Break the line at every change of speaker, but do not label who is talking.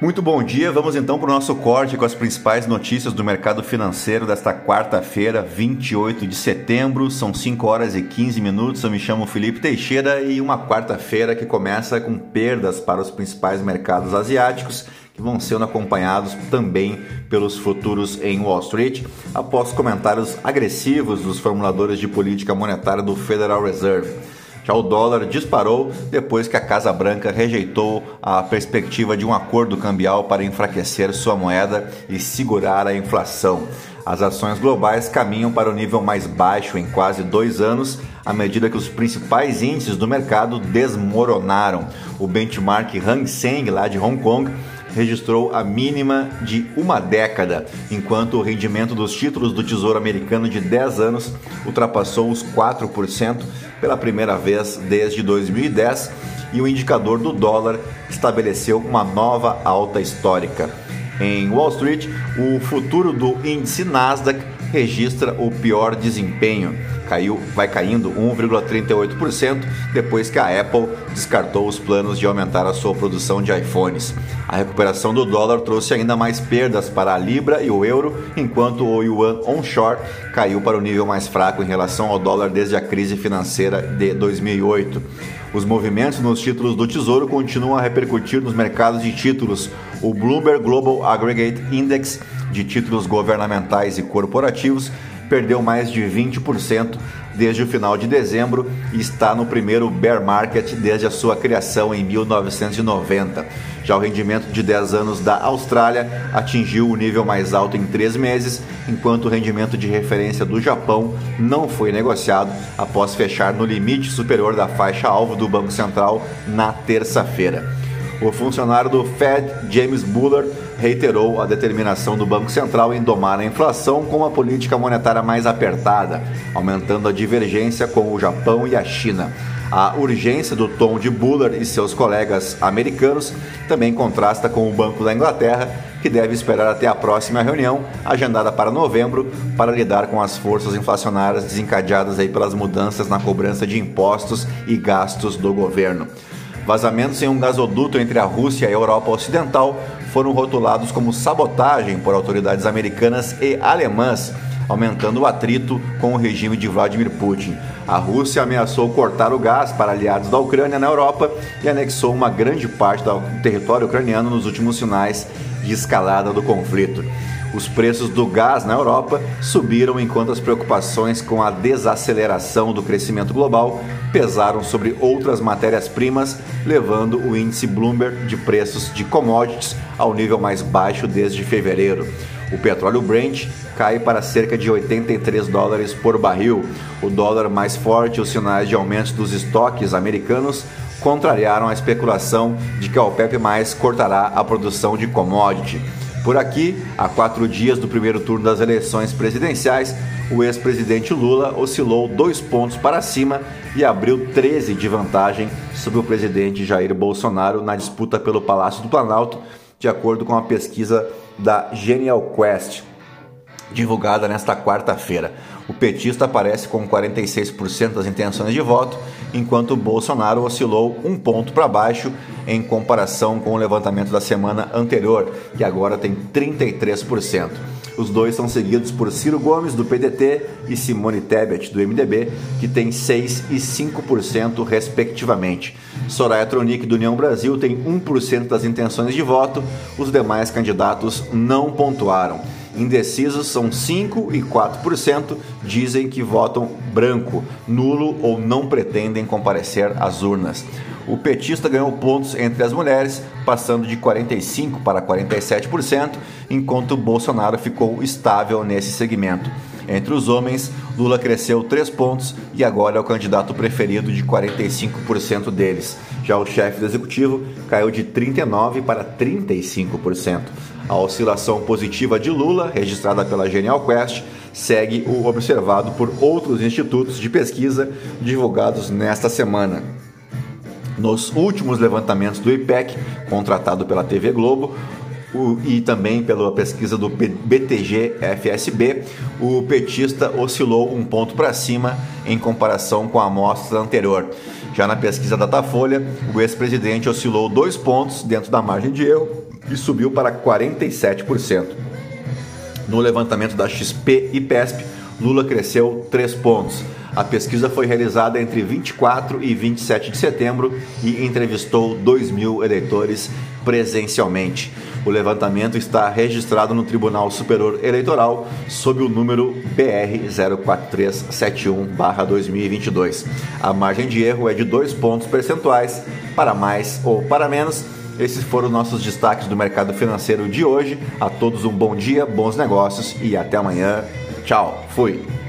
Muito bom dia, vamos então para o nosso corte com as principais notícias do mercado financeiro desta quarta-feira, 28 de setembro. São 5 horas e 15 minutos. Eu me chamo Felipe Teixeira e uma quarta-feira que começa com perdas para os principais mercados asiáticos, que vão sendo acompanhados também pelos futuros em Wall Street, após comentários agressivos dos formuladores de política monetária do Federal Reserve. Já o dólar disparou depois que a Casa Branca rejeitou a perspectiva de um acordo cambial para enfraquecer sua moeda e segurar a inflação. As ações globais caminham para o nível mais baixo em quase dois anos, à medida que os principais índices do mercado desmoronaram. O benchmark Hang Seng, lá de Hong Kong, registrou a mínima de uma década, enquanto o rendimento dos títulos do Tesouro Americano de 10 anos ultrapassou os 4% pela primeira vez desde 2010 e o indicador do dólar estabeleceu uma nova alta histórica. Em Wall Street, o futuro do índice Nasdaq registra o pior desempenho caiu, vai caindo 1,38% depois que a Apple descartou os planos de aumentar a sua produção de iPhones. A recuperação do dólar trouxe ainda mais perdas para a libra e o euro, enquanto o yuan onshore caiu para o nível mais fraco em relação ao dólar desde a crise financeira de 2008. Os movimentos nos títulos do Tesouro continuam a repercutir nos mercados de títulos. O Bloomberg Global Aggregate Index de títulos governamentais e corporativos perdeu mais de 20% desde o final de dezembro e está no primeiro bear market desde a sua criação em 1990. Já o rendimento de 10 anos da Austrália atingiu o nível mais alto em 3 meses, enquanto o rendimento de referência do Japão não foi negociado após fechar no limite superior da faixa alvo do Banco Central na terça-feira. O funcionário do Fed, James Bullard, reiterou a determinação do Banco Central em domar a inflação com uma política monetária mais apertada, aumentando a divergência com o Japão e a China. A urgência do tom de Bullard e seus colegas americanos também contrasta com o Banco da Inglaterra, que deve esperar até a próxima reunião, agendada para novembro, para lidar com as forças inflacionárias desencadeadas aí pelas mudanças na cobrança de impostos e gastos do governo. Vazamentos em um gasoduto entre a Rússia e a Europa Ocidental foram rotulados como sabotagem por autoridades americanas e alemãs, aumentando o atrito com o regime de Vladimir Putin. A Rússia ameaçou cortar o gás para aliados da Ucrânia na Europa e anexou uma grande parte do território ucraniano nos últimos sinais de escalada do conflito. Os preços do gás na Europa subiram enquanto as preocupações com a desaceleração do crescimento global pesaram sobre outras matérias-primas, levando o índice Bloomberg de preços de commodities ao nível mais baixo desde fevereiro. O petróleo Brent cai para cerca de 83 dólares por barril. O dólar mais forte e os sinais de aumento dos estoques americanos contrariaram a especulação de que a OPEP mais cortará a produção de commodity. Por aqui, a quatro dias do primeiro turno das eleições presidenciais, o ex-presidente Lula oscilou dois pontos para cima e abriu 13 de vantagem sobre o presidente Jair Bolsonaro na disputa pelo Palácio do Planalto, de acordo com a pesquisa da Genial Quest, divulgada nesta quarta-feira. O petista aparece com 46% das intenções de voto, enquanto Bolsonaro oscilou um ponto para baixo em comparação com o levantamento da semana anterior, que agora tem 33%. Os dois são seguidos por Ciro Gomes, do PDT, e Simone Tebet, do MDB, que tem 6% e 5%, respectivamente. Soraya Tronic, do União Brasil, tem 1% das intenções de voto, os demais candidatos não pontuaram. Indecisos são 5% e 4%, dizem que votam branco, nulo ou não pretendem comparecer às urnas. O petista ganhou pontos entre as mulheres, passando de 45% para 47%, enquanto Bolsonaro ficou estável nesse segmento. Entre os homens, Lula cresceu 3 pontos e agora é o candidato preferido de 45% deles. Já o chefe do executivo caiu de 39% para 35%. A oscilação positiva de Lula, registrada pela Genial Quest, segue o observado por outros institutos de pesquisa divulgados nesta semana. Nos últimos levantamentos do IPEC, contratado pela TV Globo, o, e também pela pesquisa do BTG FSB, o petista oscilou um ponto para cima em comparação com a amostra anterior. Já na pesquisa Datafolha, o ex-presidente oscilou dois pontos dentro da margem de erro e subiu para 47%. No levantamento da XP e PESP, Lula cresceu 3 pontos. A pesquisa foi realizada entre 24 e 27 de setembro e entrevistou 2 mil eleitores presencialmente. O levantamento está registrado no Tribunal Superior Eleitoral sob o número BR 04371-2022. A margem de erro é de 2 pontos percentuais para mais ou para menos. Esses foram nossos destaques do mercado financeiro de hoje. A todos um bom dia, bons negócios e até amanhã. Tchau, fui!